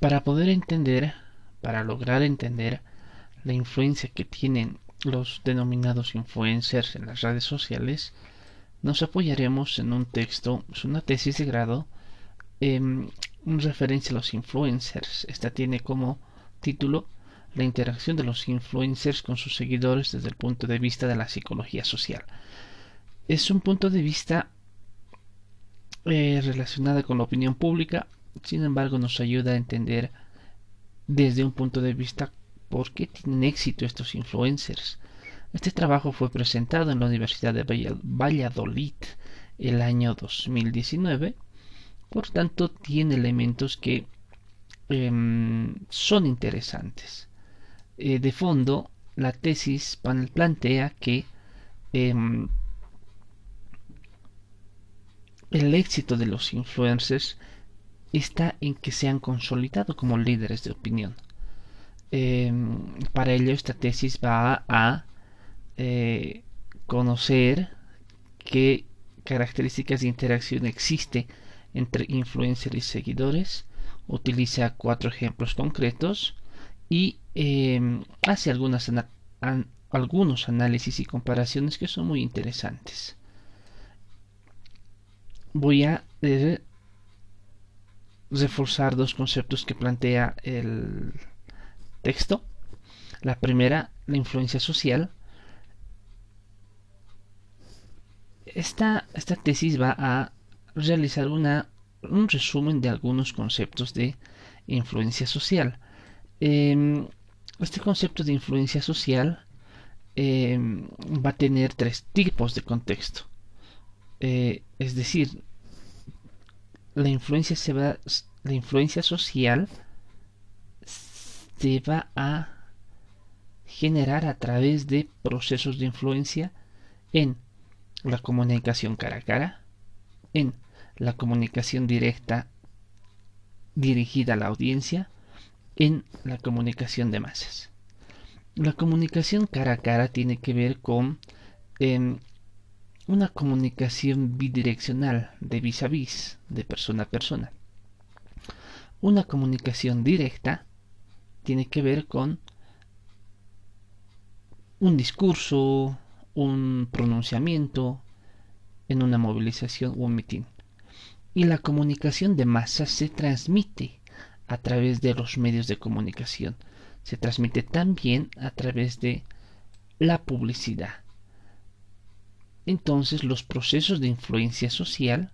Para poder entender, para lograr entender la influencia que tienen los denominados influencers en las redes sociales, nos apoyaremos en un texto, es una tesis de grado en referencia a los influencers. Esta tiene como título la interacción de los influencers con sus seguidores desde el punto de vista de la psicología social. Es un punto de vista eh, relacionado con la opinión pública, sin embargo nos ayuda a entender desde un punto de vista por qué tienen éxito estos influencers. Este trabajo fue presentado en la Universidad de Valladolid el año 2019, por tanto tiene elementos que em, son interesantes. Eh, de fondo, la tesis plantea que em, el éxito de los influencers está en que se han consolidado como líderes de opinión. Em, para ello, esta tesis va a eh, conocer qué características de interacción existe entre influencer y seguidores. Utiliza cuatro ejemplos concretos y em, hace algunos análisis y comparaciones que son muy interesantes. Voy a reforzar dos conceptos que plantea el texto. La primera, la influencia social. Esta, esta tesis va a realizar una, un resumen de algunos conceptos de influencia social. Em, este concepto de influencia social em, va a tener tres tipos de contexto. Eh, es decir, la influencia, se va, la influencia social se va a generar a través de procesos de influencia en la comunicación cara a cara, en la comunicación directa dirigida a la audiencia, en la comunicación de masas. La comunicación cara a cara tiene que ver con em, una comunicación bidireccional de vis a vis, de persona a persona. Una comunicación directa tiene que ver con un discurso, un pronunciamiento en una movilización o un mitin. Y la comunicación de masas se transmite a través de los medios de comunicación. Se transmite también a través de la publicidad. Entonces los procesos de influencia social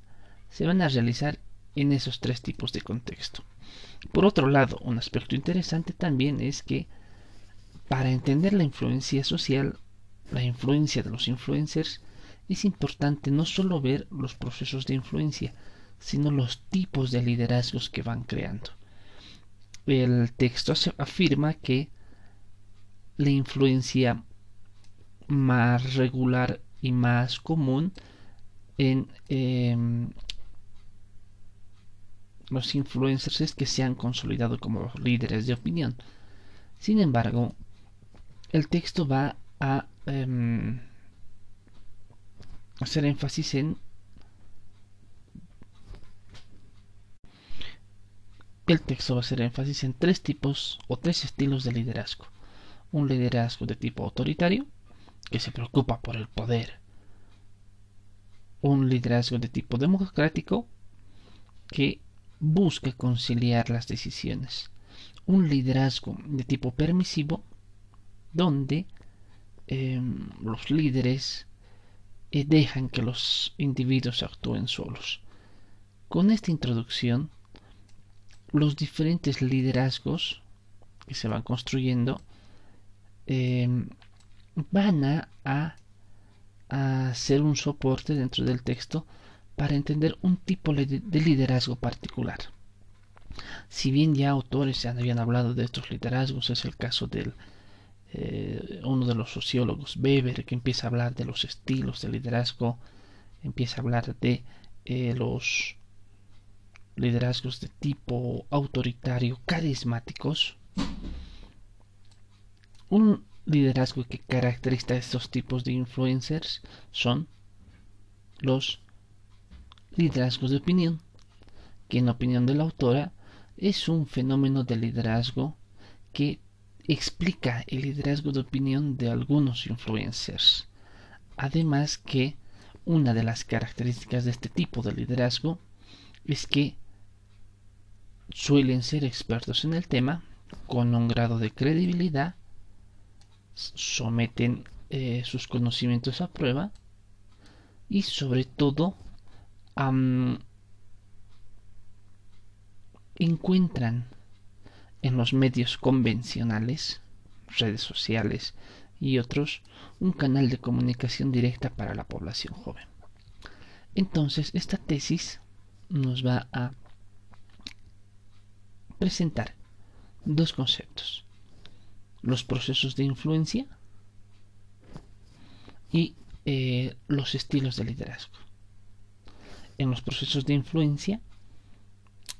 se van a realizar en esos tres tipos de contexto. Por otro lado, un aspecto interesante también es que para entender la influencia social, la influencia de los influencers, es importante no solo ver los procesos de influencia, sino los tipos de liderazgos que van creando. El texto afirma que la influencia más regular y más común en em, los influencers que se han consolidado como líderes de opinión. Sin embargo, el texto va a em, hacer énfasis en el texto va a hacer énfasis en tres tipos o tres estilos de liderazgo. Un liderazgo de tipo autoritario, que se preocupa por el poder. Un liderazgo de tipo democrático, que busca conciliar las decisiones. Un liderazgo de tipo permisivo donde em, los líderes eh, dejan que los individuos actúen solos. Con esta introducción, los diferentes liderazgos que se van construyendo em, van a, a, ser un soporte dentro del texto para entender un tipo de liderazgo particular. Si bien ya autores ya habían hablado de estos liderazgos, es el caso de eh, uno de los sociólogos, Weber, que empieza a hablar de los estilos de liderazgo, empieza a hablar de eh, los liderazgos de tipo autoritario, carismáticos. Un liderazgo que caracteriza a estos tipos de influencers son los liderazgos de opinión, que en opinión de la autora es un fenómeno de liderazgo que explica el liderazgo de opinión de algunos influencers. Además que una de las características de este tipo de liderazgo es que suelen ser expertos en el tema con un grado de credibilidad, someten eh, sus conocimientos a prueba y sobre todo encuentran en los medios convencionales, redes sociales y otros, un canal de comunicación directa para la población joven. Entonces, esta tesis nos va a presentar dos conceptos. Los procesos de influencia y eh, los estilos de liderazgo. En los procesos de influencia,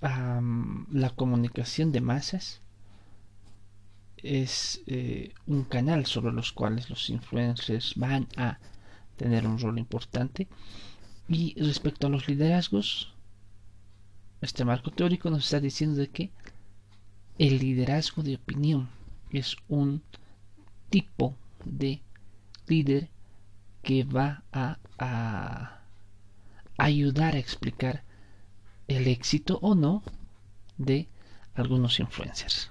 la comunicación de masas es eh, un canal sobre los cuales los influencers van a tener un rol importante. Y respecto a los liderazgos, este marco teórico nos está diciendo de que el liderazgo de opinión es un tipo de líder que va a, ayudar a explicar el éxito o no de algunos influencers.